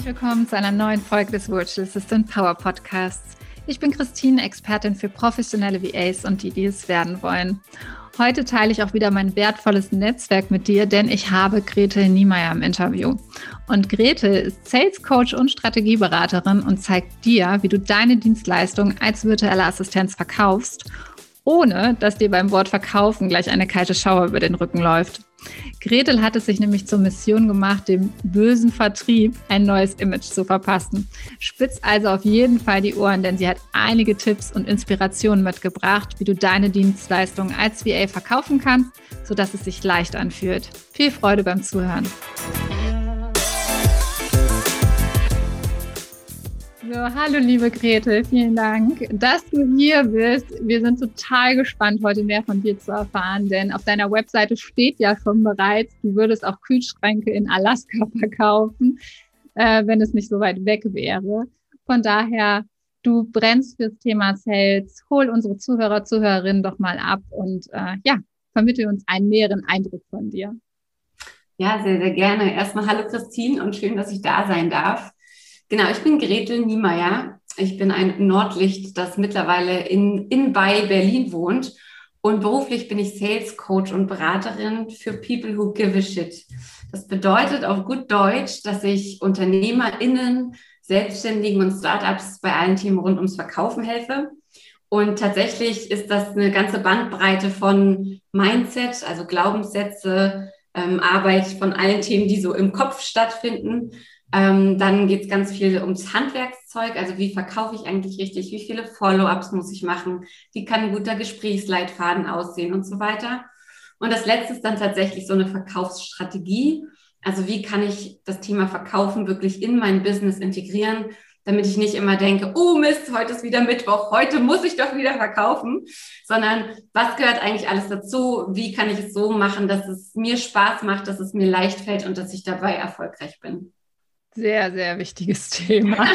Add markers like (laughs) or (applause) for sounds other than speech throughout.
Herzlich willkommen zu einer neuen Folge des Virtual Assistant Power Podcasts. Ich bin Christine, Expertin für professionelle VAs und die, die es werden wollen. Heute teile ich auch wieder mein wertvolles Netzwerk mit dir, denn ich habe Gretel Niemeyer im Interview. Und Gretel ist Sales Coach und Strategieberaterin und zeigt dir, wie du deine Dienstleistung als virtuelle Assistenz verkaufst, ohne dass dir beim Wort verkaufen gleich eine kalte Schauer über den Rücken läuft. Gretel hat es sich nämlich zur Mission gemacht, dem bösen Vertrieb ein neues Image zu verpassen. Spitz also auf jeden Fall die Ohren, denn sie hat einige Tipps und Inspirationen mitgebracht, wie du deine Dienstleistungen als VA verkaufen kannst, sodass es sich leicht anfühlt. Viel Freude beim Zuhören. So, hallo liebe Gretel, vielen Dank, dass du hier bist. Wir sind total gespannt, heute mehr von dir zu erfahren, denn auf deiner Webseite steht ja schon bereits, du würdest auch Kühlschränke in Alaska (laughs) verkaufen, äh, wenn es nicht so weit weg wäre. Von daher, du brennst fürs Thema Sales. Hol unsere Zuhörer, Zuhörerinnen doch mal ab und äh, ja, vermittel uns einen näheren Eindruck von dir. Ja, sehr, sehr gerne. Erstmal hallo Christine und schön, dass ich da sein darf. Genau, ich bin Gretel Niemeyer. Ich bin ein Nordlicht, das mittlerweile in, in bei Berlin wohnt. Und beruflich bin ich Sales Coach und Beraterin für People Who Give a Shit. Das bedeutet auf gut Deutsch, dass ich UnternehmerInnen, Selbstständigen und Startups bei allen Themen rund ums Verkaufen helfe. Und tatsächlich ist das eine ganze Bandbreite von Mindset, also Glaubenssätze, ähm, Arbeit von allen Themen, die so im Kopf stattfinden, ähm, dann geht es ganz viel ums Handwerkszeug, also wie verkaufe ich eigentlich richtig, wie viele Follow-ups muss ich machen, wie kann ein guter Gesprächsleitfaden aussehen und so weiter. Und das letzte ist dann tatsächlich so eine Verkaufsstrategie. Also wie kann ich das Thema Verkaufen wirklich in mein Business integrieren, damit ich nicht immer denke, oh Mist, heute ist wieder Mittwoch, heute muss ich doch wieder verkaufen, sondern was gehört eigentlich alles dazu? Wie kann ich es so machen, dass es mir Spaß macht, dass es mir leicht fällt und dass ich dabei erfolgreich bin? Sehr, sehr wichtiges (laughs) Thema.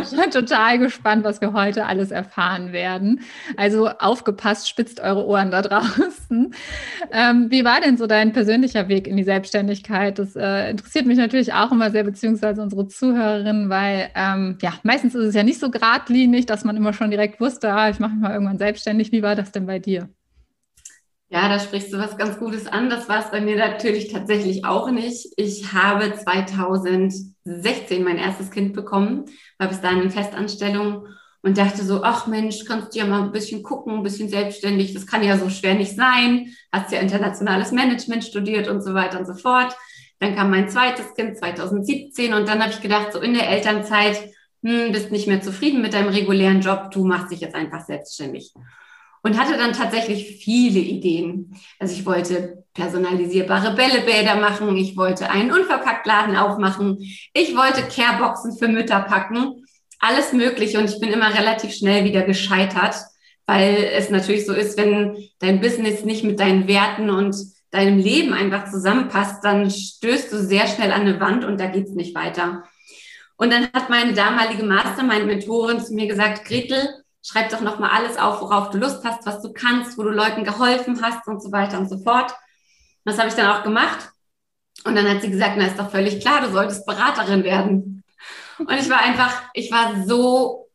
Ich bin total gespannt, was wir heute alles erfahren werden. Also aufgepasst, spitzt eure Ohren da (laughs) draußen. Ähm, wie war denn so dein persönlicher Weg in die Selbstständigkeit? Das äh, interessiert mich natürlich auch immer sehr, beziehungsweise unsere Zuhörerinnen, weil ähm, ja, meistens ist es ja nicht so geradlinig, dass man immer schon direkt wusste, ah, ich mache mich mal irgendwann selbstständig. Wie war das denn bei dir? Ja, da sprichst du was ganz Gutes an. Das war es bei mir natürlich tatsächlich auch nicht. Ich habe 2016 mein erstes Kind bekommen, war bis dahin in Festanstellung und dachte so, ach Mensch, kannst du ja mal ein bisschen gucken, ein bisschen selbstständig. Das kann ja so schwer nicht sein. Hast ja internationales Management studiert und so weiter und so fort. Dann kam mein zweites Kind 2017 und dann habe ich gedacht, so in der Elternzeit, hm, bist nicht mehr zufrieden mit deinem regulären Job, du machst dich jetzt einfach selbstständig und hatte dann tatsächlich viele Ideen. Also ich wollte personalisierbare Bällebäder machen, ich wollte einen Unverpacktladen aufmachen, ich wollte Careboxen für Mütter packen, alles mögliche und ich bin immer relativ schnell wieder gescheitert, weil es natürlich so ist, wenn dein Business nicht mit deinen Werten und deinem Leben einfach zusammenpasst, dann stößt du sehr schnell an eine Wand und da geht's nicht weiter. Und dann hat meine damalige Mastermind-Mentorin zu mir gesagt, Gretel, schreib doch nochmal alles auf, worauf du Lust hast, was du kannst, wo du Leuten geholfen hast und so weiter und so fort. das habe ich dann auch gemacht. Und dann hat sie gesagt, na ist doch völlig klar, du solltest Beraterin werden. Und ich war einfach, ich war so,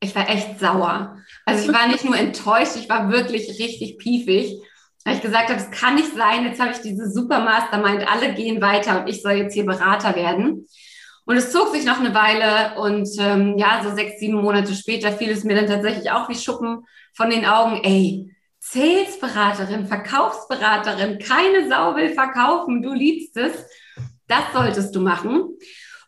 ich war echt sauer. Also ich war nicht nur enttäuscht, ich war wirklich richtig piefig, weil ich gesagt habe, es kann nicht sein, jetzt habe ich diese Supermastermind, alle gehen weiter und ich soll jetzt hier Berater werden. Und es zog sich noch eine Weile und ähm, ja, so sechs, sieben Monate später fiel es mir dann tatsächlich auch wie Schuppen von den Augen, ey, Salesberaterin, Verkaufsberaterin, keine Sau will verkaufen, du liebst es, das solltest du machen.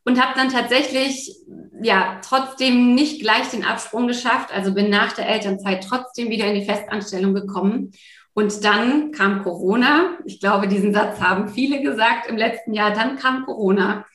Und habe dann tatsächlich, ja, trotzdem nicht gleich den Absprung geschafft, also bin nach der Elternzeit trotzdem wieder in die Festanstellung gekommen. Und dann kam Corona. Ich glaube, diesen Satz haben viele gesagt im letzten Jahr. Dann kam Corona.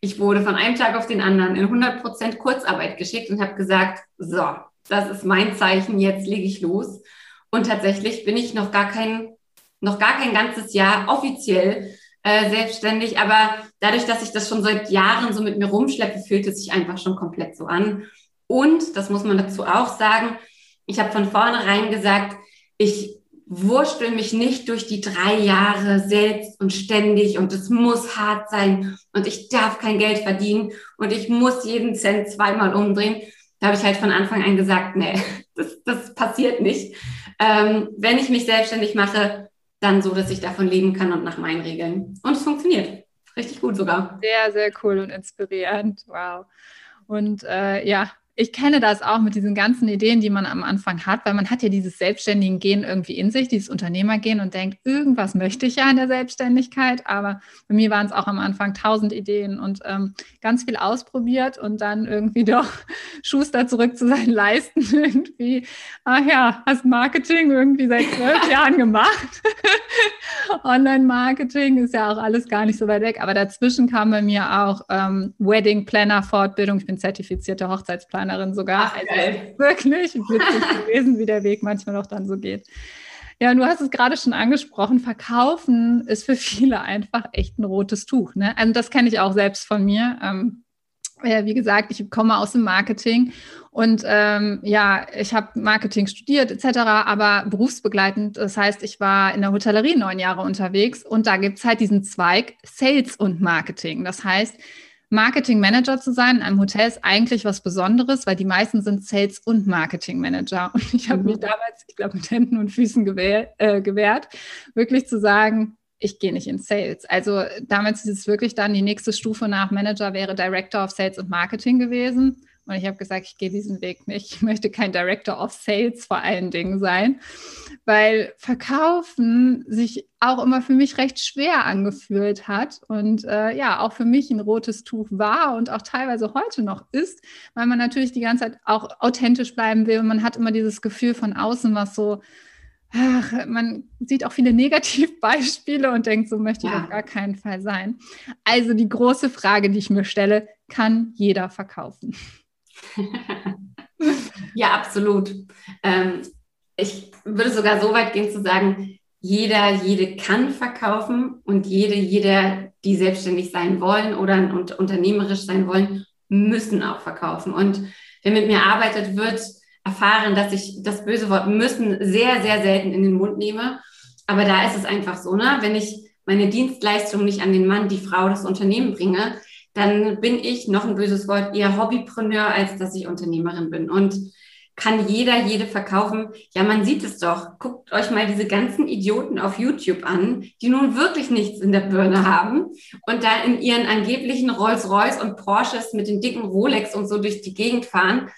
Ich wurde von einem Tag auf den anderen in 100 Prozent Kurzarbeit geschickt und habe gesagt, so, das ist mein Zeichen, jetzt lege ich los. Und tatsächlich bin ich noch gar kein, noch gar kein ganzes Jahr offiziell äh, selbstständig. Aber dadurch, dass ich das schon seit Jahren so mit mir rumschleppe, fühlt es sich einfach schon komplett so an. Und, das muss man dazu auch sagen, ich habe von vornherein gesagt, ich wurschtel mich nicht durch die drei Jahre selbst und ständig und es muss hart sein und ich darf kein Geld verdienen und ich muss jeden Cent zweimal umdrehen. Da habe ich halt von Anfang an gesagt, nee, (laughs) das, das passiert nicht. Ähm, wenn ich mich selbstständig mache, dann so, dass ich davon leben kann und nach meinen Regeln. Und es funktioniert. Richtig gut sogar. Sehr, sehr cool und inspirierend. Wow. Und äh, ja, ich kenne das auch mit diesen ganzen Ideen, die man am Anfang hat, weil man hat ja dieses selbstständigen Gehen irgendwie in sich, dieses Unternehmergehen und denkt, irgendwas möchte ich ja in der Selbstständigkeit. Aber bei mir waren es auch am Anfang tausend Ideen und ähm, ganz viel ausprobiert und dann irgendwie (laughs) doch Schuster zurück zu seinen Leisten (laughs) irgendwie. Ach ja, hast Marketing irgendwie seit zwölf (laughs) Jahren gemacht. Online-Marketing ist ja auch alles gar nicht so weit weg. Aber dazwischen kam bei mir auch ähm, Wedding Planner Fortbildung. Ich bin zertifizierte Hochzeitsplaner Amerikanerin sogar. Ach, also wirklich witzig (laughs) gewesen, wie der Weg manchmal auch dann so geht. Ja, du hast es gerade schon angesprochen. Verkaufen ist für viele einfach echt ein rotes Tuch. Ne? Also das kenne ich auch selbst von mir. Ähm, ja, wie gesagt, ich komme aus dem Marketing und ähm, ja, ich habe Marketing studiert etc., aber berufsbegleitend. Das heißt, ich war in der Hotellerie neun Jahre unterwegs und da gibt es halt diesen Zweig Sales und Marketing. Das heißt, Marketing Manager zu sein in einem Hotel ist eigentlich was Besonderes, weil die meisten sind Sales- und Marketing Manager. Und ich habe mich mhm. damals, ich glaube, mit Händen und Füßen gewähr, äh, gewehrt, wirklich zu sagen, ich gehe nicht in Sales. Also damals ist es wirklich dann die nächste Stufe nach Manager wäre Director of Sales und Marketing gewesen. Und ich habe gesagt, ich gehe diesen Weg nicht. Ich möchte kein Director of Sales vor allen Dingen sein, weil Verkaufen sich auch immer für mich recht schwer angefühlt hat und äh, ja, auch für mich ein rotes Tuch war und auch teilweise heute noch ist, weil man natürlich die ganze Zeit auch authentisch bleiben will und man hat immer dieses Gefühl von außen, was so, ach, man sieht auch viele (laughs) Negativbeispiele und denkt, so möchte ich ja. auf gar keinen Fall sein. Also die große Frage, die ich mir stelle, kann jeder verkaufen? (laughs) ja, absolut. Ähm, ich würde sogar so weit gehen zu sagen, jeder, jede kann verkaufen und jede, jeder, die selbstständig sein wollen oder und unternehmerisch sein wollen, müssen auch verkaufen. Und wer mit mir arbeitet, wird erfahren, dass ich das böse Wort müssen sehr, sehr selten in den Mund nehme. Aber da ist es einfach so, ne? Wenn ich meine Dienstleistung nicht an den Mann, die Frau, das Unternehmen bringe, dann bin ich, noch ein böses Wort, eher Hobbypreneur, als dass ich Unternehmerin bin. Und kann jeder, jede verkaufen. Ja, man sieht es doch. Guckt euch mal diese ganzen Idioten auf YouTube an, die nun wirklich nichts in der Birne haben und da in ihren angeblichen Rolls-Royce und Porsches mit den dicken Rolex und so durch die Gegend fahren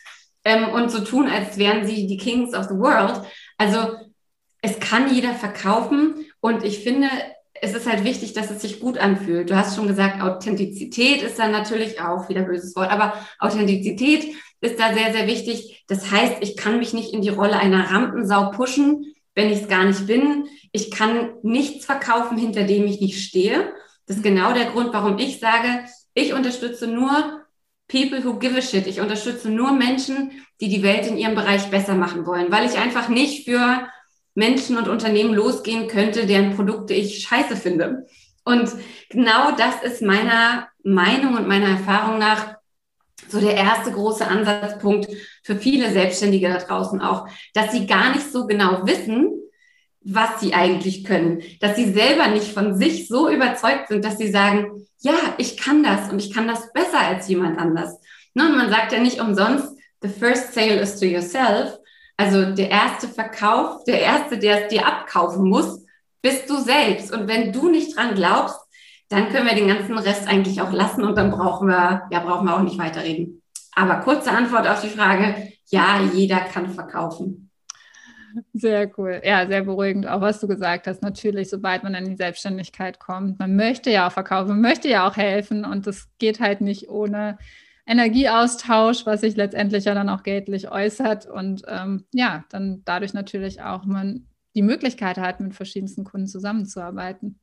ähm, und so tun, als wären sie die Kings of the World. Also es kann jeder verkaufen und ich finde, es ist halt wichtig, dass es sich gut anfühlt. Du hast schon gesagt, Authentizität ist dann natürlich auch wieder böses Wort, aber Authentizität ist da sehr, sehr wichtig. Das heißt, ich kann mich nicht in die Rolle einer Rampensau pushen, wenn ich es gar nicht bin. Ich kann nichts verkaufen, hinter dem ich nicht stehe. Das ist genau der Grund, warum ich sage, ich unterstütze nur People who give a shit. Ich unterstütze nur Menschen, die die Welt in ihrem Bereich besser machen wollen, weil ich einfach nicht für Menschen und Unternehmen losgehen könnte, deren Produkte ich scheiße finde. Und genau das ist meiner Meinung und meiner Erfahrung nach so der erste große Ansatzpunkt für viele Selbstständige da draußen auch, dass sie gar nicht so genau wissen, was sie eigentlich können, dass sie selber nicht von sich so überzeugt sind, dass sie sagen, ja, ich kann das und ich kann das besser als jemand anders. Ne, und man sagt ja nicht umsonst, the first sale is to yourself. Also der erste Verkauf, der erste, der es dir abkaufen muss, bist du selbst. Und wenn du nicht dran glaubst, dann können wir den ganzen Rest eigentlich auch lassen und dann brauchen wir, ja, brauchen wir auch nicht weiterreden. Aber kurze Antwort auf die Frage, ja, jeder kann verkaufen. Sehr cool. Ja, sehr beruhigend, auch was du gesagt hast. Natürlich, sobald man in die Selbstständigkeit kommt, man möchte ja auch verkaufen, man möchte ja auch helfen und das geht halt nicht ohne Energieaustausch, was sich letztendlich ja dann auch geldlich äußert und ähm, ja, dann dadurch natürlich auch man die Möglichkeit hat, mit verschiedensten Kunden zusammenzuarbeiten.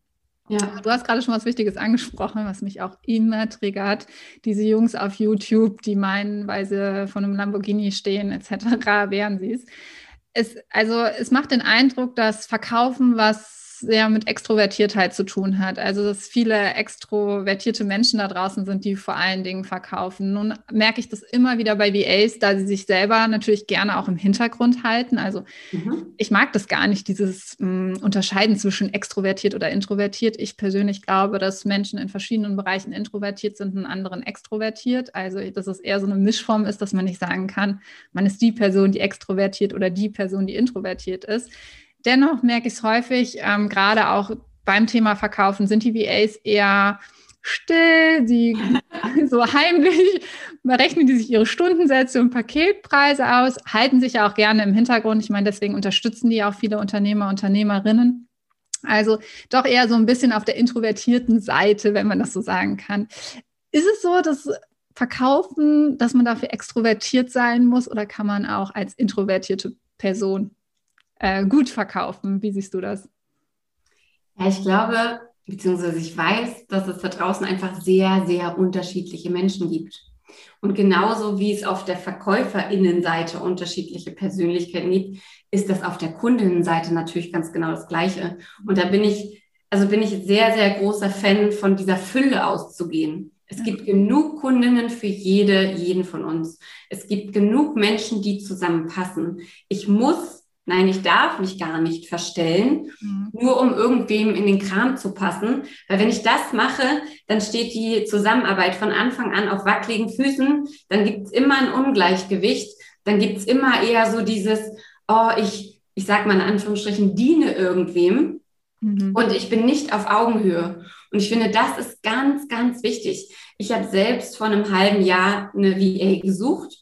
Ja. Du hast gerade schon was Wichtiges angesprochen, was mich auch immer triggert. Diese Jungs auf YouTube, die meinen, weil sie von einem Lamborghini stehen, etc., (laughs) wären sie es. also es macht den Eindruck, dass Verkaufen was was sehr mit Extrovertiertheit zu tun hat. Also, dass viele extrovertierte Menschen da draußen sind, die vor allen Dingen verkaufen. Nun merke ich das immer wieder bei VAs, da sie sich selber natürlich gerne auch im Hintergrund halten. Also, mhm. ich mag das gar nicht, dieses mh, hm, Unterscheiden zwischen extrovertiert oder introvertiert. Ich persönlich glaube, dass Menschen in verschiedenen Bereichen introvertiert sind und anderen extrovertiert. Also, dass es eher so eine Mischform ist, dass man nicht sagen kann, man ist die Person, die extrovertiert oder die Person, die introvertiert ist. Dennoch merke ich es häufig, ähm, gerade auch beim Thema Verkaufen, sind die VAs eher still, die (laughs) so heimlich berechnen die sich ihre Stundensätze und Paketpreise aus, halten sich ja auch gerne im Hintergrund. Ich meine, deswegen unterstützen die auch viele Unternehmer, Unternehmerinnen. Also doch eher so ein bisschen auf der introvertierten Seite, wenn man das so sagen kann. Ist es so, dass Verkaufen, dass man dafür extrovertiert sein muss oder kann man auch als introvertierte Person äh, gut verkaufen? Wie siehst du das? Ja, ich glaube, beziehungsweise ich weiß, dass es da draußen einfach sehr, sehr unterschiedliche Menschen gibt. Und genauso wie es auf der Verkäuferinnenseite unterschiedliche Persönlichkeiten gibt, ist das auf der Kundinnenseite natürlich ganz genau das Gleiche. Und da bin ich, also bin ich sehr, sehr großer Fan von dieser Fülle auszugehen. Es gibt genug Kundinnen für jede, jeden von uns. Es gibt genug Menschen, die zusammenpassen. Ich muss Nein, ich darf mich gar nicht verstellen, mhm. nur um irgendwem in den Kram zu passen. Weil wenn ich das mache, dann steht die Zusammenarbeit von Anfang an auf wackeligen Füßen. Dann gibt es immer ein Ungleichgewicht. Dann gibt es immer eher so dieses, oh, ich, ich sag mal in Anführungsstrichen, diene irgendwem. Mhm. Und ich bin nicht auf Augenhöhe. Und ich finde, das ist ganz, ganz wichtig. Ich habe selbst vor einem halben Jahr eine VA gesucht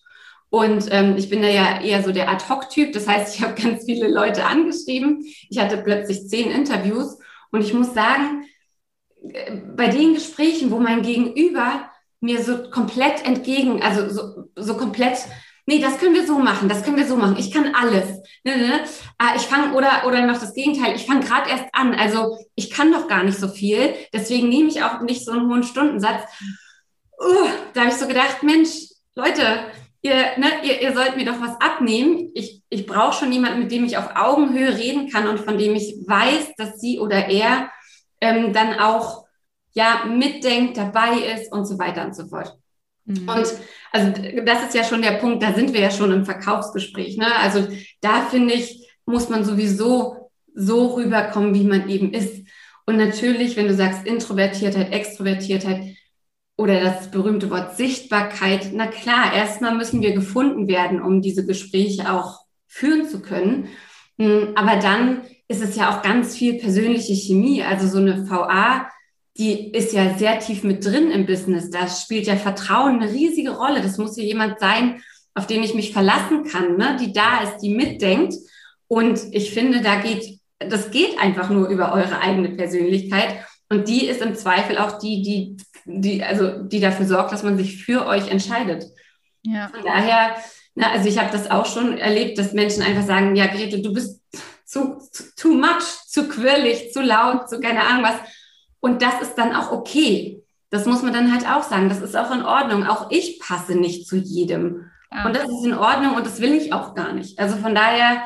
und ähm, ich bin da ja eher so der Ad-Hoc-Typ. Das heißt, ich (laughs) habe ganz viele Leute angeschrieben. Ich hatte plötzlich zehn Interviews. Und ich muss sagen, bei den Gesprächen, wo mein Gegenüber mir so komplett entgegen, also so, so komplett, nee, das können wir so machen, das können wir so machen, ich kann alles. Ne, ne, ne. Ah, ich fange, oder, oder noch das Gegenteil, ich fange gerade erst an, also ich kann doch gar nicht so viel, deswegen nehme ich auch nicht so einen hohen Stundensatz. Uh, da habe ich so gedacht, Mensch, Leute, ihr, ne, ihr, ihr sollt mir doch was abnehmen. Ich, ich brauche schon jemanden, mit dem ich auf Augenhöhe reden kann und von dem ich weiß, dass sie oder er ähm, dann auch ja mitdenkt, dabei ist und so weiter und so fort. Mhm. Und also das ist ja schon der Punkt, da sind wir ja schon im Verkaufsgespräch. Ne? Also da finde ich, muss man sowieso so rüberkommen, wie man eben ist. Und natürlich, wenn du sagst Introvertiertheit, Extrovertiertheit, oder das berühmte Wort Sichtbarkeit. Na klar, erstmal müssen wir gefunden werden, um diese Gespräche auch führen zu können. Hm, aber dann ist es ja auch ganz viel persönliche Chemie. Also so eine VA, die ist ja sehr tief mit drin im Business. Da spielt ja Vertrauen eine riesige Rolle. Das muss ja jemand sein, auf den ich mich verlassen kann, ne? die da ist, die mitdenkt. Und ich finde, da geht, das geht einfach nur über eure eigene Persönlichkeit. Und die ist im Zweifel auch die, die die, also die dafür sorgt, dass man sich für euch entscheidet. Ja. Von daher, na, also ich habe das auch schon erlebt, dass Menschen einfach sagen, ja, Gretel, du bist zu, zu too much, zu quirlig, zu laut, zu keine Ahnung was. Und das ist dann auch okay. Das muss man dann halt auch sagen. Das ist auch in Ordnung. Auch ich passe nicht zu jedem. Ja. Und das ist in Ordnung und das will ich auch gar nicht. Also von daher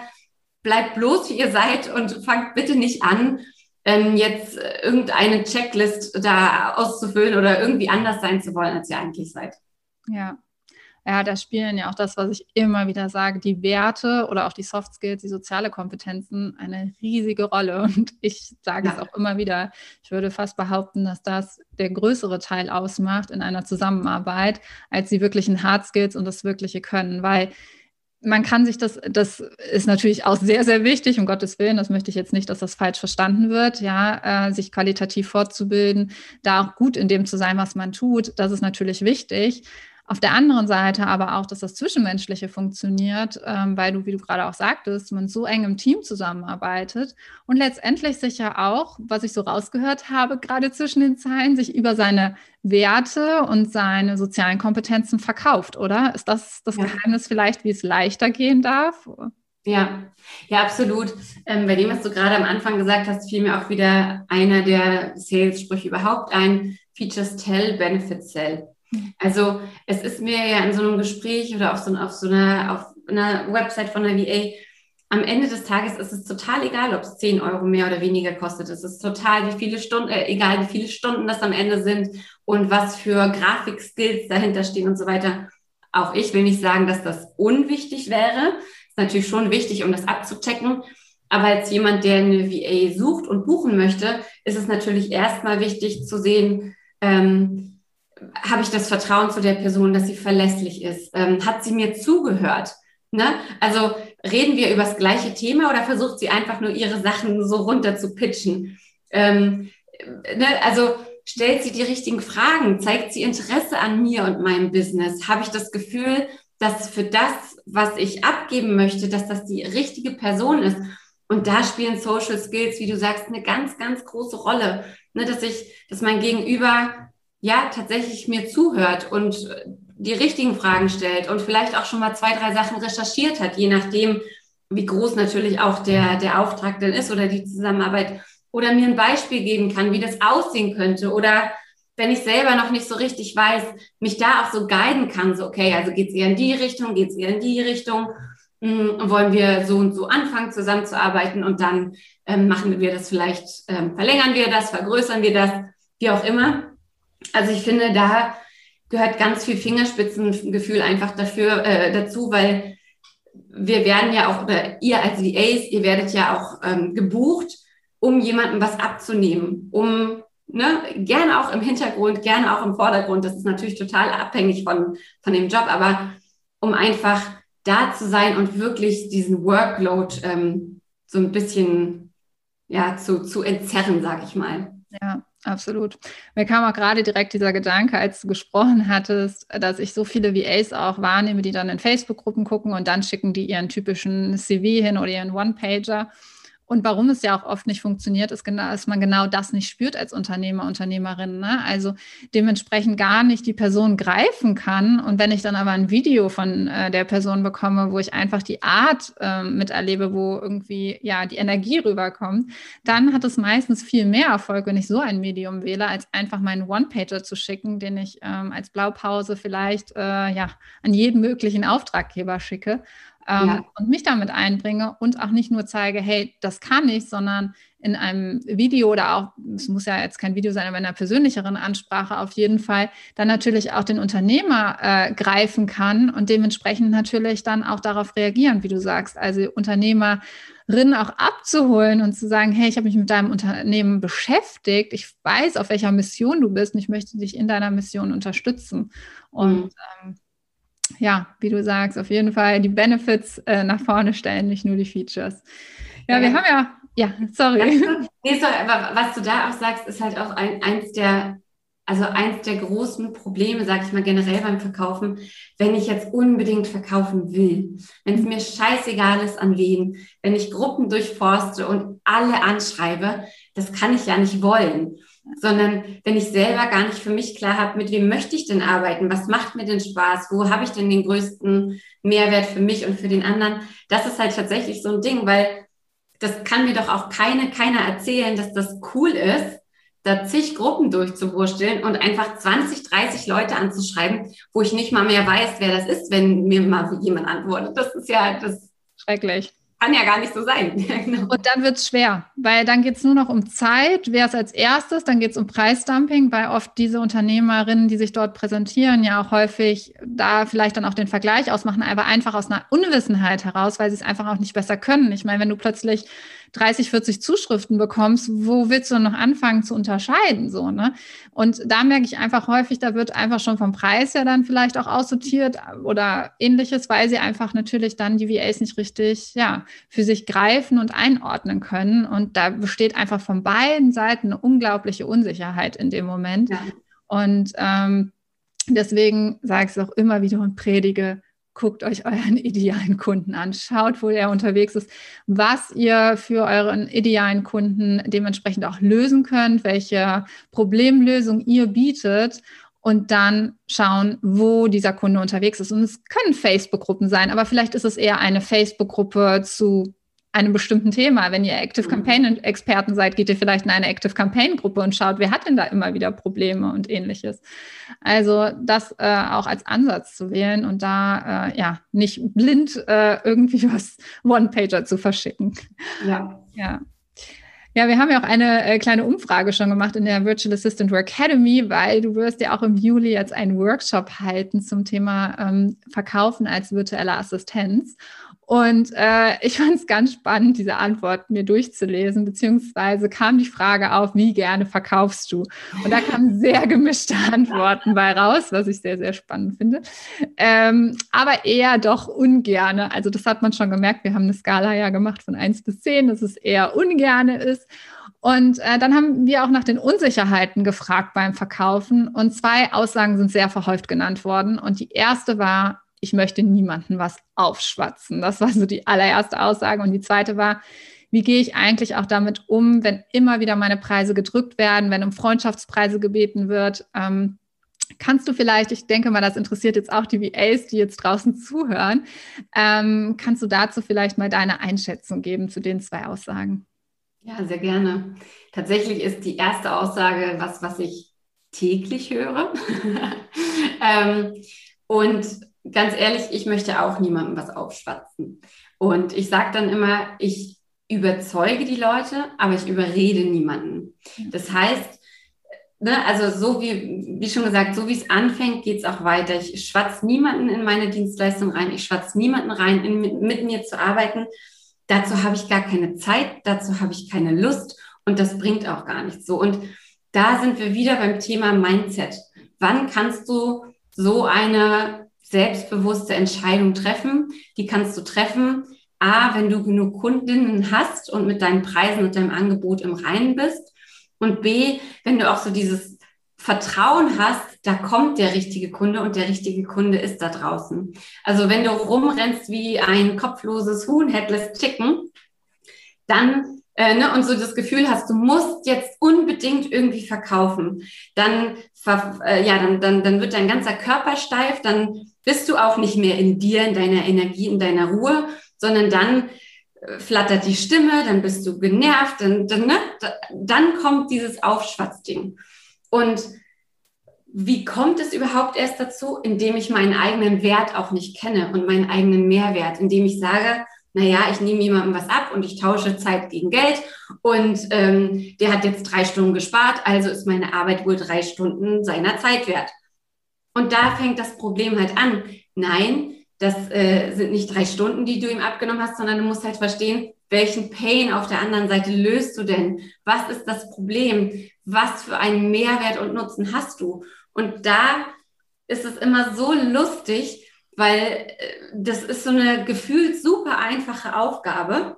bleibt bloß, wie ihr seid und fangt bitte nicht an, ähm, jetzt äh, irgendeine Checklist da auszufüllen oder irgendwie anders sein zu wollen, als ihr eigentlich seid. Ja. Ja, da spielen ja auch das, was ich immer wieder sage, die Werte oder auch die Soft Skills, die soziale Kompetenzen eine riesige Rolle. Und ich sage ja. es auch immer wieder, ich würde fast behaupten, dass das der größere Teil ausmacht in einer Zusammenarbeit, als die wirklichen Hard Skills und das wirkliche Können, weil man kann sich das, das ist natürlich auch sehr, sehr wichtig, um Gottes Willen, das möchte ich jetzt nicht, dass das falsch verstanden wird, ja, äh, sich qualitativ fortzubilden, da auch gut in dem zu sein, was man tut, das ist natürlich wichtig. Auf der anderen Seite aber auch, dass das Zwischenmenschliche funktioniert, ähm, weil du, wie du gerade auch sagtest, man so eng im Team zusammenarbeitet und letztendlich sich ja auch, was ich so rausgehört habe, gerade zwischen den Zeilen, sich über seine Werte und seine sozialen Kompetenzen verkauft, oder? Ist das das ja. Geheimnis vielleicht, wie es leichter gehen darf? Ja, ja, absolut. Ähm, bei dem, was du gerade am Anfang gesagt hast, fiel mir auch wieder einer der Sales-Sprüche überhaupt ein. Features tell, benefits sell. Also es ist mir ja in so einem Gespräch oder auf so, auf so einer, auf einer Website von der VA am Ende des Tages ist es total egal, ob es 10 Euro mehr oder weniger kostet. Es ist total, wie viele Stunden, äh, egal wie viele Stunden das am Ende sind und was für Grafikskills dahinter stehen und so weiter. Auch ich will nicht sagen, dass das unwichtig wäre. Ist natürlich schon wichtig, um das abzuchecken. Aber als jemand, der eine VA sucht und buchen möchte, ist es natürlich erstmal wichtig zu sehen, ähm, habe ich das Vertrauen zu der Person, dass sie verlässlich ist? Ähm, hat sie mir zugehört? Ne? Also reden wir über das gleiche Thema oder versucht sie einfach nur ihre Sachen so runter zu pitchen? Ähm, ne? Also stellt sie die richtigen Fragen? Zeigt sie Interesse an mir und meinem Business? Habe ich das Gefühl, dass für das, was ich abgeben möchte, dass das die richtige Person ist? Und da spielen Social Skills, wie du sagst, eine ganz, ganz große Rolle. Ne, dass ich, dass mein Gegenüber ja tatsächlich mir zuhört und die richtigen Fragen stellt und vielleicht auch schon mal zwei, drei Sachen recherchiert hat, je nachdem, wie groß natürlich auch der, der Auftrag denn ist oder die Zusammenarbeit. Oder mir ein Beispiel geben kann, wie das aussehen könnte. Oder wenn ich selber noch nicht so richtig weiß, mich da auch so guiden kann, so, okay, also geht es eher in die Richtung, geht es eher in die Richtung, mh, hm, wollen wir so und so anfangen zusammenzuarbeiten und dann ähm, machen wir das vielleicht, ähm, verlängern wir das, vergrößern wir das, wie auch immer. Also ich finde, da gehört ganz viel Fingerspitzengefühl einfach dafür äh, dazu, weil wir werden ja auch, oder ihr als VAs, ihr werdet ja auch ähm, gebucht, um jemandem was abzunehmen, um ne, gerne auch im Hintergrund, gerne auch im Vordergrund. Das ist natürlich total abhängig von, von dem Job, aber um einfach da zu sein und wirklich diesen Workload ähm, so ein bisschen ja, zu, zu entzerren, sage ich mal. Ja, Absolut. Mir kam auch gerade direkt dieser Gedanke, als du gesprochen hattest, dass ich so viele VAs auch wahrnehme, die dann in Facebook-Gruppen gucken und dann schicken die ihren typischen CV hin oder ihren One-Pager. Und warum es ja auch oft nicht funktioniert, ist, dass man genau das nicht spürt als Unternehmer, Unternehmerin. Ne? Also dementsprechend gar nicht die Person greifen kann. Und wenn ich dann aber ein Video von äh, der Person bekomme, wo ich einfach die Art äh, miterlebe, wo irgendwie ja die Energie rüberkommt, dann hat es meistens viel mehr Erfolg, wenn ich so ein Medium wähle, als einfach meinen One-Pager zu schicken, den ich ähm, als Blaupause vielleicht äh, ja an jeden möglichen Auftraggeber schicke ähm, ja. und mich damit einbringe und auch nicht nur zeige, hey, das kann ich, sondern in einem Video oder auch, es muss ja jetzt kein Video sein, aber in einer persönlicheren Ansprache auf jeden Fall, dann natürlich auch den Unternehmer äh, greifen kann und dementsprechend natürlich dann auch darauf reagieren, wie du sagst. Also Unternehmerinnen auch abzuholen und zu sagen, hey, ich habe mich mit deinem Unternehmen beschäftigt, ich weiß, auf welcher Mission du bist und ich möchte dich in deiner Mission unterstützen. Und mhm. ähm, ja, wie du sagst, auf jeden Fall die Benefits äh, nach vorne stellen, nicht nur die Features. Ja, ja wir haben ja, ja, (laughs) sorry. Aber was du da auch sagst, ist halt auch ein, eins der, also eins der großen Probleme, sage ich mal generell beim Verkaufen, wenn ich jetzt unbedingt verkaufen will, wenn es mir scheißegal ist an wen, wenn ich Gruppen durchforste und alle anschreibe, das kann ich ja nicht wollen sondern wenn ich selber gar nicht für mich klar habe, mit wem möchte ich denn arbeiten, was macht mir denn Spaß, wo habe ich denn den größten Mehrwert für mich und für den anderen, das ist halt tatsächlich so ein Ding, weil das kann mir doch auch keine, keiner erzählen, dass das cool ist, da zig Gruppen durchzuwursteln und einfach 20, 30 Leute anzuschreiben, wo ich nicht mal mehr weiß, wer das ist, wenn mir mal jemand antwortet. Das ist ja das. Schrecklich kann ja gar nicht so sein. (laughs) genau. Und dann wird es schwer, weil dann geht es nur noch um Zeit. Wer ist als erstes? Dann geht es um Preisdumping, weil oft diese Unternehmerinnen, die sich dort präsentieren, ja auch häufig da vielleicht dann auch den Vergleich ausmachen, aber einfach aus einer Unwissenheit heraus, weil sie es einfach auch nicht besser können. Ich meine, wenn du plötzlich 30, 40 Zuschriften bekommst, wo willst du noch anfangen zu unterscheiden? So, ne? Und da merke ich einfach häufig, da wird einfach schon vom Preis ja dann vielleicht auch aussortiert oder ähnliches, weil sie einfach natürlich dann die VAs nicht richtig, ja, für sich greifen und einordnen können. Und da besteht einfach von beiden Seiten eine unglaubliche Unsicherheit in dem Moment. Ja. Und ähm, deswegen sage ich es auch immer wieder und predige, guckt euch euren (laughs) idealen Kunden an, schaut, wo er unterwegs ist, was ihr für euren idealen Kunden dementsprechend auch lösen könnt, welche Problemlösung ihr bietet und dann schauen, wo dieser Kunde unterwegs ist. Und es können Facebook-Gruppen sein, aber vielleicht ist es eher eine Facebook-Gruppe zu einem bestimmten Thema. Wenn ihr Active mhm. Campaign Experten seid, geht ihr vielleicht in eine Active Campaign Gruppe und schaut, wer hat denn da immer wieder Probleme und ähnliches. Also das äh, auch als Ansatz zu wählen und da äh, ja nicht blind äh, irgendwie (laughs) was One-Pager zu verschicken. Ja. Ja. Ja, wir haben ja auch eine äh, kleine Umfrage schon gemacht in der Virtual Assistant Academy, weil du wirst ja auch im Juli jetzt einen Workshop halten zum Thema ähm, Verkaufen als virtuelle Assistenz. Und äh, ich fand es ganz spannend, diese Antwort mir durchzulesen, beziehungsweise kam die Frage auf, wie gerne verkaufst du? Und da kamen (laughs) sehr gemischte Antworten bei raus, was ich sehr, sehr spannend finde. Ähm, aber eher doch ungerne. Also das hat man schon gemerkt. Wir haben eine Skala ja gemacht von 1 bis 10, dass es eher ungerne ist. Und äh, dann haben wir auch nach den Unsicherheiten gefragt beim Verkaufen. Und zwei Aussagen sind sehr verhäuft genannt worden. Und die erste war, ich möchte niemanden was aufschwatzen. Das war so die allererste Aussage. Und die zweite war, wie gehe ich eigentlich auch damit um, wenn immer wieder meine Preise gedrückt werden, wenn um Freundschaftspreise gebeten wird? Ähm, kannst du vielleicht, ich denke mal, das interessiert jetzt auch die VAs, die jetzt draußen zuhören, ähm, kannst du dazu vielleicht mal deine Einschätzung geben zu den zwei Aussagen? Ja, sehr gerne. Tatsächlich ist die erste Aussage was, was ich täglich höre. (laughs) ähm, und ganz ehrlich, ich möchte auch niemandem was aufschwatzen. Und ich sage dann immer, ich überzeuge die Leute, aber ich überrede niemanden. Das heißt, ne, also so wie, wie schon gesagt, so wie es anfängt, geht es auch weiter. Ich schwatze niemanden in meine Dienstleistung rein, ich schwatze niemanden rein, in, mit, mit mir zu arbeiten. Dazu habe ich gar keine Zeit, dazu habe ich keine Lust und das bringt auch gar nichts so. Und da sind wir wieder beim Thema Mindset. Wann kannst du so eine selbstbewusste Entscheidung treffen. Die kannst du treffen, A, wenn du genug Kundinnen hast und mit deinen Preisen und deinem Angebot im Reinen bist. Und B, wenn du auch so dieses Vertrauen hast, da kommt der richtige Kunde und der richtige Kunde ist da draußen. Also wenn du rumrennst wie ein kopfloses Huhn, headless Chicken, dann äh, ne, und so das Gefühl hast, du musst jetzt unbedingt irgendwie verkaufen, dann, äh, ja, dann, dann, dann wird dein ganzer Körper steif, dann bist du auch nicht mehr in dir, in deiner Energie, in deiner Ruhe, sondern dann äh, flattert die Stimme, dann bist du genervt, dann, dann, ne, dann kommt dieses Aufschwatzding. Und wie kommt es überhaupt erst dazu? Indem ich meinen eigenen Wert auch nicht kenne und meinen eigenen Mehrwert, indem ich sage, naja, ich nehme jemandem was ab und ich tausche Zeit gegen Geld und ähm, der hat jetzt drei Stunden gespart, also ist meine Arbeit wohl drei Stunden seiner Zeit wert. Und da fängt das Problem halt an. Nein, das äh, sind nicht drei Stunden, die du ihm abgenommen hast, sondern du musst halt verstehen, welchen Pain auf der anderen Seite löst du denn? Was ist das Problem? Was für einen Mehrwert und Nutzen hast du? Und da ist es immer so lustig, weil äh, das ist so eine gefühlt super einfache Aufgabe,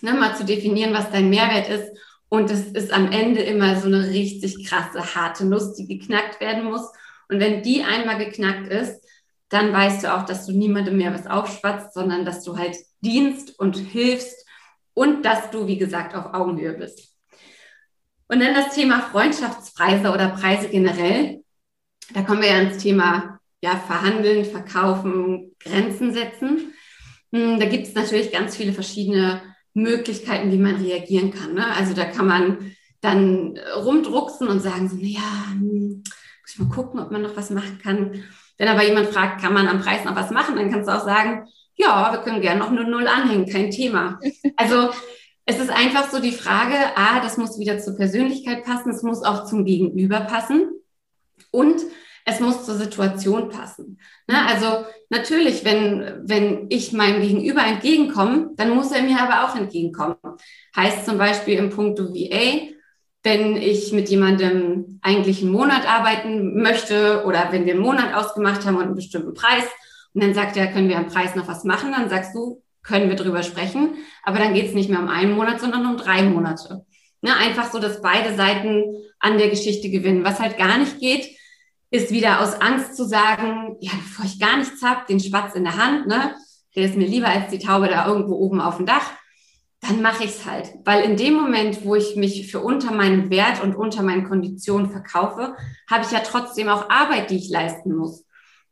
ne, mal zu definieren, was dein Mehrwert ist. Und es ist am Ende immer so eine richtig krasse, harte Nuss, die geknackt werden muss. Und wenn die einmal geknackt ist, dann weißt du auch, dass du niemandem mehr was aufschwatzt, sondern dass du halt dienst und hilfst und dass du, wie gesagt, auf Augenhöhe bist. Und dann das Thema Freundschaftspreise oder Preise generell. Da kommen wir ja ins Thema ja, verhandeln, verkaufen, Grenzen setzen. Hm, da gibt es natürlich ganz viele verschiedene Möglichkeiten, wie man reagieren kann. Ne? Also da kann man dann rumdrucksen und sagen so, naja, hm, muss ich mal gucken, ob man noch was machen kann. Wenn aber jemand fragt, kann man am Preis noch was machen, dann kannst du auch sagen, ja, wir können gerne noch eine Null anhängen, kein Thema. (laughs) Also es ist einfach so die Frage, a, das muss wieder zur Persönlichkeit passen, es muss auch zum Gegenüber passen. Und es muss zur Situation passen. Ne? Also natürlich, wenn, wenn ich meinem Gegenüber entgegenkomme, dann muss er mir aber auch entgegenkommen. Heißt zum Beispiel im Punkt VA, wenn ich mit jemandem eigentlich einen Monat arbeiten möchte oder wenn wir einen Monat ausgemacht haben und einen bestimmten Preis und dann sagt er, können wir am Preis noch was machen, dann sagst du, können wir drüber sprechen, aber dann geht es nicht mehr um einen Monat, sondern um drei Monate. Ne? Einfach so, dass beide Seiten an der Geschichte gewinnen. Was halt gar nicht geht, ist wieder aus Angst zu sagen, ja, bevor ich gar nichts habe, den Spatz in der Hand, ne, der ist mir lieber als die Taube da irgendwo oben auf dem Dach, dann mache ich es halt. Weil in dem Moment, wo ich mich für unter meinem Wert und unter meinen Konditionen verkaufe, habe ich ja trotzdem auch Arbeit, die ich leisten muss.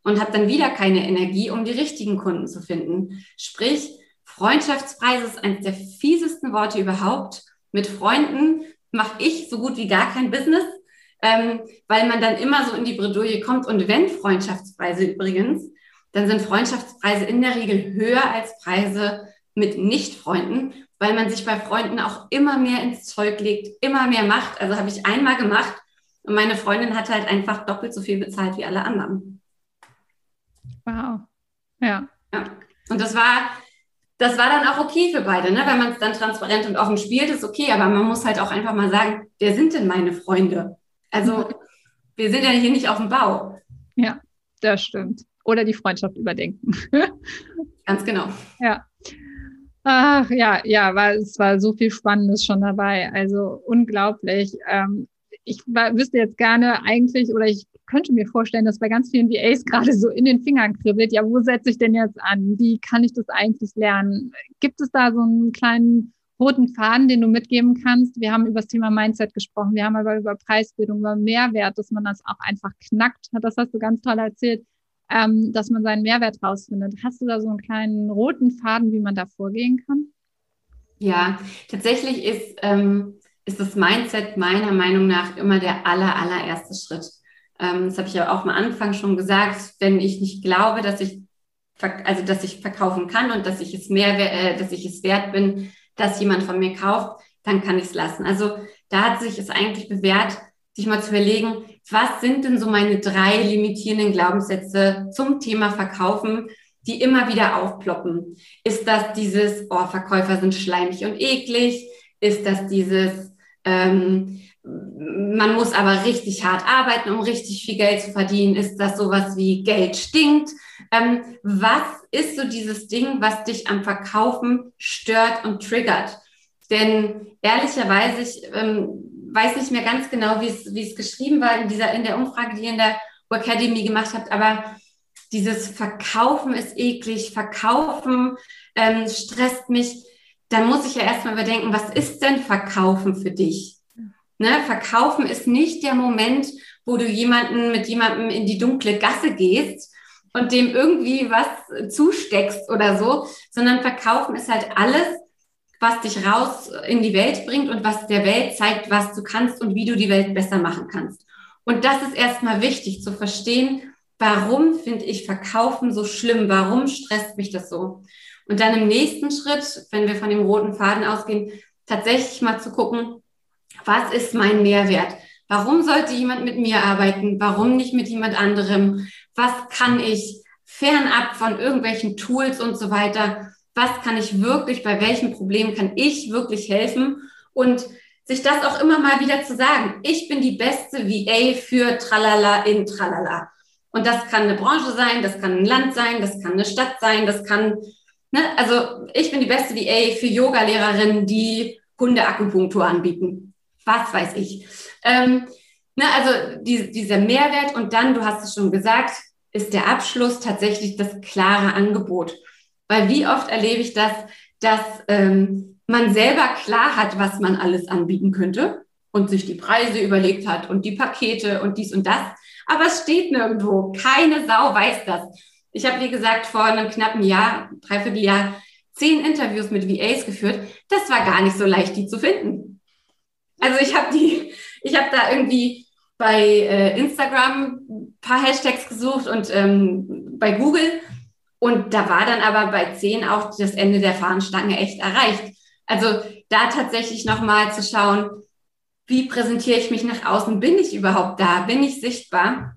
Und habe dann wieder keine Energie, um die richtigen Kunden zu finden. Sprich, Freundschaftspreise ist eines der fiesesten Worte überhaupt. Mit Freunden mache ich so gut wie gar kein Business, ähm, weil man dann immer so in die Bredouille kommt. Und wenn Freundschaftspreise übrigens, dann sind Freundschaftspreise in der Regel höher als Preise mit Nicht-Freunden, weil man sich bei Freunden auch immer mehr ins Zeug legt, immer mehr macht. Also habe ich einmal gemacht und meine Freundin hat halt einfach doppelt so viel bezahlt wie alle anderen. Wow. Ja. ja. Und das war, das war dann auch okay für beide, ne? wenn man es dann transparent und offen spielt, ist okay, aber man muss halt auch einfach mal sagen, wer sind denn meine Freunde? Also wir sind ja hier nicht auf dem Bau. Ja, das stimmt. Oder die Freundschaft überdenken. (laughs) Ganz genau. Ja. Ach ja, ja, war, es war so viel Spannendes schon dabei. Also unglaublich. Ähm, ich war, wüsste jetzt gerne eigentlich, oder ich könnte mir vorstellen, dass bei ganz vielen VAs gerade so in den Fingern kribbelt. Ja, wo setze ich denn jetzt an? Wie kann ich das eigentlich lernen? Gibt es da so einen kleinen roten Faden, den du mitgeben kannst? Wir haben über das Thema Mindset gesprochen. Wir haben aber über Preisbildung, über Mehrwert, dass man das auch einfach knackt. Das hast du ganz toll erzählt ähm, dass man seinen Mehrwert rausfindet. Hast du da so einen kleinen roten Faden, wie man da vorgehen kann? Ja, tatsächlich ist, ähm, ist das Mindset meiner Meinung nach immer der aller, allererste Schritt. Ähm, das habe ich ja auch am Anfang schon gesagt. Wenn ich nicht glaube, dass ich, also dass ich verkaufen kann und dass ich es mehr, äh, dass ich es wert bin, dass jemand von mir kauft, dann kann ich es lassen. Also da hat sich es eigentlich bewährt, sich mal zu überlegen, was sind denn so meine drei limitierenden Glaubenssätze zum Thema Verkaufen, die immer wieder aufploppen? Ist das dieses, oh, Verkäufer sind schleimig und eklig? Ist das dieses, ähm, man muss aber richtig hart arbeiten, um richtig viel Geld zu verdienen? Ist das sowas wie Geld stinkt? Ähm, was ist so dieses Ding, was dich am Verkaufen stört und triggert? Denn ehrlicherweise, ich ähm, weiß nicht mehr ganz genau, wie es, geschrieben war in dieser, in der Umfrage, die ihr in der Academy gemacht habt, aber dieses Verkaufen ist eklig, Verkaufen ähm, stresst mich. Da muss ich ja erstmal überdenken, was ist denn Verkaufen für dich? Ne? Verkaufen ist nicht der Moment, wo du jemanden mit jemandem in die dunkle Gasse gehst und dem irgendwie was zusteckst oder so, sondern Verkaufen ist halt alles, was dich raus in die Welt bringt und was der Welt zeigt, was du kannst und wie du die Welt besser machen kannst. Und das ist erstmal wichtig zu verstehen, warum finde ich Verkaufen so schlimm? Warum stresst mich das so? Und dann im nächsten Schritt, wenn wir von dem roten Faden ausgehen, tatsächlich mal zu gucken, was ist mein Mehrwert? Warum sollte jemand mit mir arbeiten? Warum nicht mit jemand anderem? Was kann ich fernab von irgendwelchen Tools und so weiter? was kann ich wirklich, bei welchen Problemen kann ich wirklich helfen und sich das auch immer mal wieder zu sagen. Ich bin die beste VA für Tralala in Tralala. Und das kann eine Branche sein, das kann ein Land sein, das kann eine Stadt sein, das kann, ne, also ich bin die beste VA für Yoga-Lehrerinnen, die Hundeakupunktur anbieten. Was weiß ich. Ähm, ne, also die, dieser Mehrwert und dann, du hast es schon gesagt, ist der Abschluss tatsächlich das klare Angebot. Weil wie oft erlebe ich das, dass ähm, man selber klar hat, was man alles anbieten könnte und sich die Preise überlegt hat und die Pakete und dies und das. Aber es steht nirgendwo. Keine Sau weiß das. Ich habe, wie gesagt, vor einem knappen Jahr, dreiviertel Jahr, zehn Interviews mit VAs geführt. Das war gar nicht so leicht, die zu finden. Also ich habe die, ich habe da irgendwie bei äh, Instagram ein paar Hashtags gesucht und ähm, bei Google und da war dann aber bei zehn auch das Ende der Fahnenstange echt erreicht. Also da tatsächlich nochmal zu schauen, wie präsentiere ich mich nach außen? Bin ich überhaupt da? Bin ich sichtbar?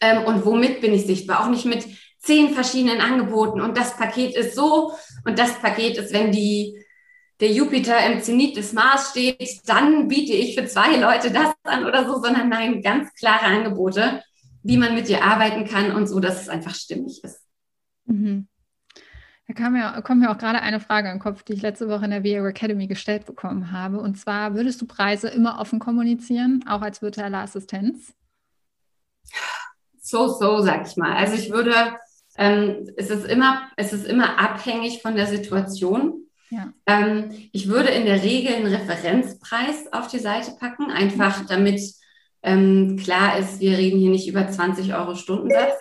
Ähm, und womit bin ich sichtbar? Auch nicht mit zehn verschiedenen Angeboten und das Paket ist so und das Paket ist, wenn die, der Jupiter im Zenit des Mars steht, dann biete ich für zwei Leute das an oder so, sondern nein, ganz klare Angebote, wie man mit dir arbeiten kann und so, dass es einfach stimmig ist. Mhm. Da kam mir, kommt mir auch gerade eine Frage im Kopf, die ich letzte Woche in der VR Academy gestellt bekommen habe. Und zwar, würdest du Preise immer offen kommunizieren, auch als virtuelle Assistenz? So, so, sag ich mal. Also ich würde, ähm, es, ist immer, es ist immer abhängig von der Situation. Ja. Ähm, ich würde in der Regel einen Referenzpreis auf die Seite packen, einfach damit ähm, klar ist, wir reden hier nicht über 20 Euro Stundensatz.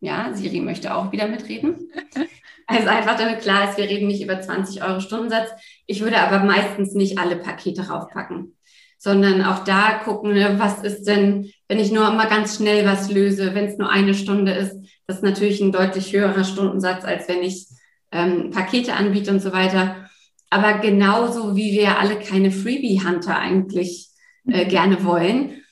Ja, Siri möchte auch wieder mitreden. (laughs) Also einfach damit klar ist, wir reden nicht über 20 Euro Stundensatz. Ich würde aber meistens nicht alle Pakete raufpacken, sondern auch da gucken, ne, was ist denn, wenn ich nur mal ganz schnell was löse, wenn es nur eine Stunde ist, das ist natürlich ein deutlich höherer Stundensatz, als wenn ich ähm, Pakete anbiete und so weiter. Aber genauso wie wir alle keine Freebie-Hunter eigentlich äh, gerne wollen,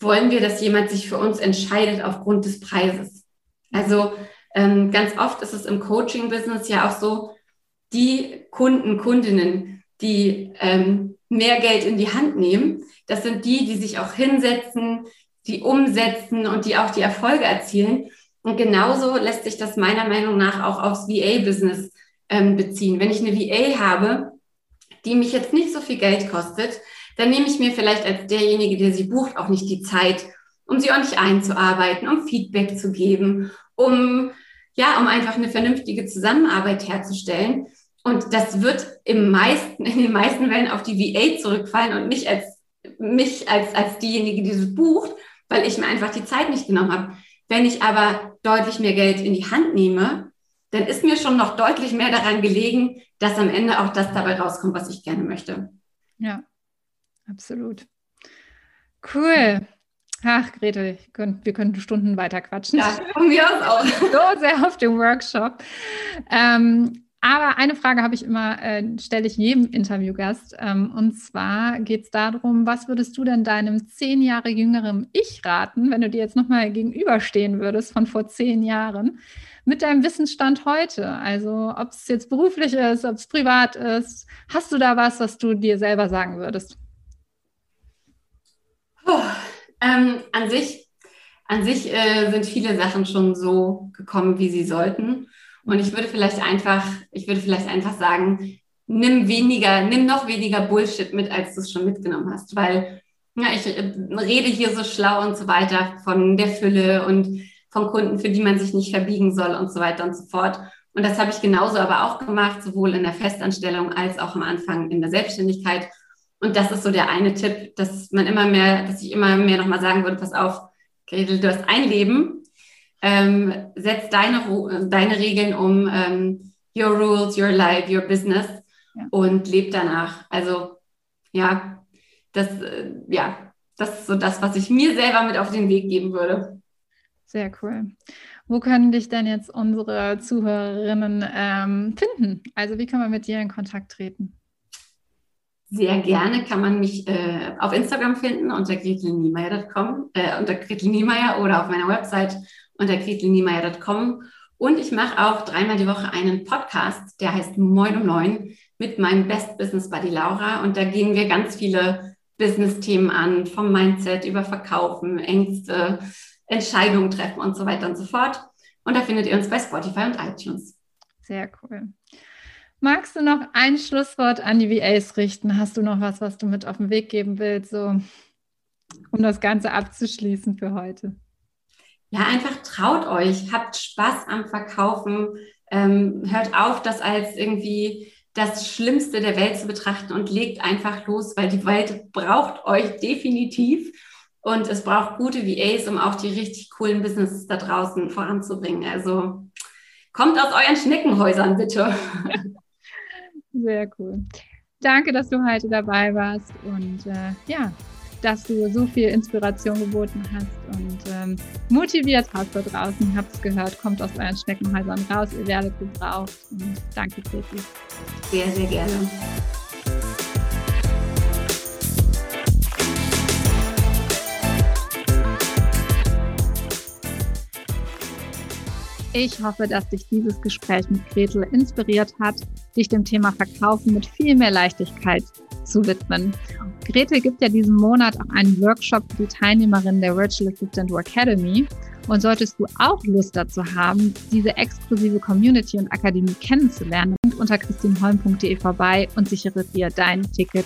wollen wir, dass jemand sich für uns entscheidet aufgrund des Preises. Also ähm, ganz oft ist es im Coaching-Business ja auch so, die Kunden, Kundinnen, die ähm, mehr Geld in die Hand nehmen, das sind die, die sich auch hinsetzen, die umsetzen und die auch die Erfolge erzielen. Und genauso lässt sich das meiner Meinung nach auch aufs VA-Business ähm, beziehen. Wenn ich eine VA habe, die mich jetzt nicht so viel Geld kostet, dann nehme ich mir vielleicht als derjenige, der sie bucht, auch nicht die Zeit, um sie ordentlich einzuarbeiten, um Feedback zu geben, um ja, um einfach eine vernünftige Zusammenarbeit herzustellen. Und das wird im meisten, in den meisten Fällen auf die VA zurückfallen und nicht als mich als, als diejenige, die es bucht, weil ich mir einfach die Zeit nicht genommen habe. Wenn ich aber deutlich mehr Geld in die Hand nehme, dann ist mir schon noch deutlich mehr daran gelegen, dass am Ende auch das dabei rauskommt, was ich gerne möchte. Ja, absolut. Cool. Ach, Gretel, wir könnten Stunden weiter quatschen. Ja, von mir aus auch. (laughs) So sehr auf dem Workshop. Ähm, aber eine Frage habe ich immer, äh, stelle ich jedem Interviewgast. Ähm, und zwar geht es darum, was würdest du denn deinem zehn Jahre jüngeren Ich raten, wenn du dir jetzt nochmal gegenüberstehen würdest von vor zehn Jahren, mit deinem Wissensstand heute? Also ob es jetzt beruflich ist, ob es privat ist. Hast du da was, was du dir selber sagen würdest? Puh. Ähm, an sich, an sich äh, sind viele Sachen schon so gekommen, wie sie sollten. Und ich würde vielleicht einfach, ich würde vielleicht einfach sagen, nimm weniger, nimm noch weniger Bullshit mit, als du es schon mitgenommen hast, weil ja, ich äh, rede hier so schlau und so weiter von der Fülle und von Kunden, für die man sich nicht verbiegen soll und so weiter und so fort. Und das habe ich genauso aber auch gemacht, sowohl in der Festanstellung als auch am Anfang in der Selbstständigkeit. Und das ist so der eine Tipp, dass man immer mehr, dass ich immer mehr nochmal sagen würde, pass auf, Gretel, du hast ein Leben, ähm, setz deine, deine Regeln um, ähm, your rules, your life, your business ja. und leb danach. Also ja, das, äh, ja, das ist so das, was ich mir selber mit auf den Weg geben würde. Sehr cool. Wo können dich denn jetzt unsere Zuhörerinnen ähm, finden? Also wie kann man mit dir in Kontakt treten? Sehr gerne kann man mich äh, auf Instagram finden unter gretelniemeyer.com, äh, unter gretelniemeyer oder auf meiner Website unter gretelniemeyer.com. Und ich mache auch dreimal die Woche einen Podcast, der heißt Moin um Neun mit meinem Best Business Buddy Laura. Und da gehen wir ganz viele Business-Themen an, vom Mindset über Verkaufen, Ängste, Entscheidungen treffen und so weiter und so fort. Und da findet ihr uns bei Spotify und iTunes. Sehr cool. Magst du noch ein Schlusswort an die VAs richten? Hast du noch was, was du mit auf den Weg geben willst, so, um das Ganze abzuschließen für heute? Ja, einfach traut euch, habt Spaß am Verkaufen, ähm, hört auf, das als irgendwie das Schlimmste der Welt zu betrachten und legt einfach los, weil die Welt braucht euch definitiv. Und es braucht gute VAs, um auch die richtig coolen Businesses da draußen voranzubringen. Also kommt aus euren Schneckenhäusern, bitte. (laughs) Sehr cool. Danke, dass du heute dabei warst und äh, ja, dass du so viel Inspiration geboten hast und ähm, motiviert hast da draußen. Habt es gehört, kommt aus euren Schneckenhäusern raus, ihr werdet gebraucht. Und danke, Christi. Sehr, sehr gerne. Ich hoffe, dass dich dieses Gespräch mit Gretel inspiriert hat, dich dem Thema Verkaufen mit viel mehr Leichtigkeit zu widmen. Gretel gibt ja diesen Monat auch einen Workshop für die Teilnehmerinnen der Virtual Assistant Academy. Und solltest du auch Lust dazu haben, diese exklusive Community und Akademie kennenzulernen, unter christinholm.de vorbei und sichere dir dein Ticket